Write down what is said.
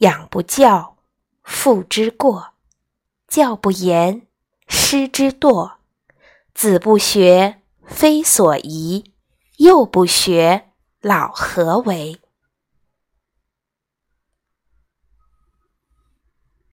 养不教，父之过；教不严，师之惰。子不学，非所宜；幼不学，老何为？